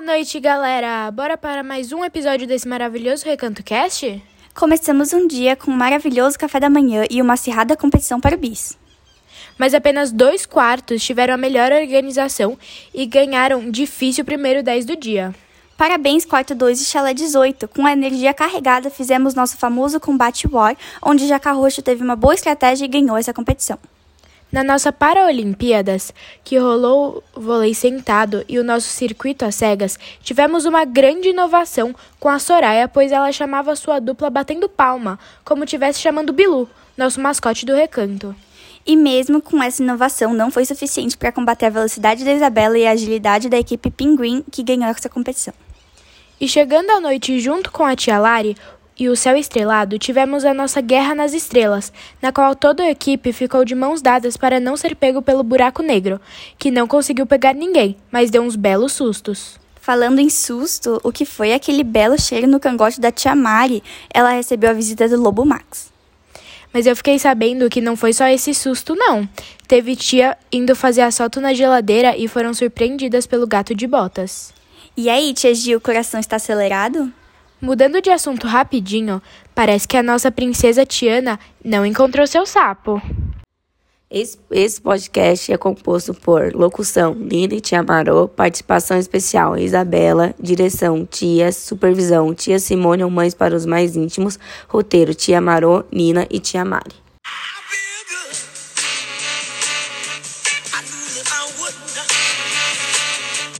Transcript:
noite, galera! Bora para mais um episódio desse maravilhoso Recanto Cast? Começamos um dia com um maravilhoso café da manhã e uma acirrada competição para o bis. Mas apenas dois quartos tiveram a melhor organização e ganharam difícil primeiro 10 do dia. Parabéns, quarto 2 e chalé 18. Com a energia carregada, fizemos nosso famoso combate war, onde Jaca Roxo teve uma boa estratégia e ganhou essa competição. Na nossa Paraolimpíadas, que rolou vôlei sentado e o nosso circuito às cegas, tivemos uma grande inovação com a Soraya, pois ela chamava sua dupla batendo palma, como tivesse chamando Bilu, nosso mascote do recanto. E mesmo com essa inovação, não foi suficiente para combater a velocidade da Isabela e a agilidade da equipe Pinguim, que ganhou essa competição. E chegando à noite junto com a tia Lari, e o céu estrelado, tivemos a nossa Guerra nas Estrelas, na qual toda a equipe ficou de mãos dadas para não ser pego pelo buraco negro, que não conseguiu pegar ninguém, mas deu uns belos sustos. Falando em susto, o que foi aquele belo cheiro no cangote da tia Mari? Ela recebeu a visita do Lobo Max. Mas eu fiquei sabendo que não foi só esse susto, não. Teve tia indo fazer assalto na geladeira e foram surpreendidas pelo gato de botas. E aí, tia Gil, o coração está acelerado? Mudando de assunto rapidinho, parece que a nossa princesa Tiana não encontrou seu sapo. Esse, esse podcast é composto por locução Lili Tiamarô, participação especial Isabela, direção Tia, supervisão Tia Simone ou Mães para os Mais Íntimos, roteiro Tia Marô, Nina e Tia Mari. I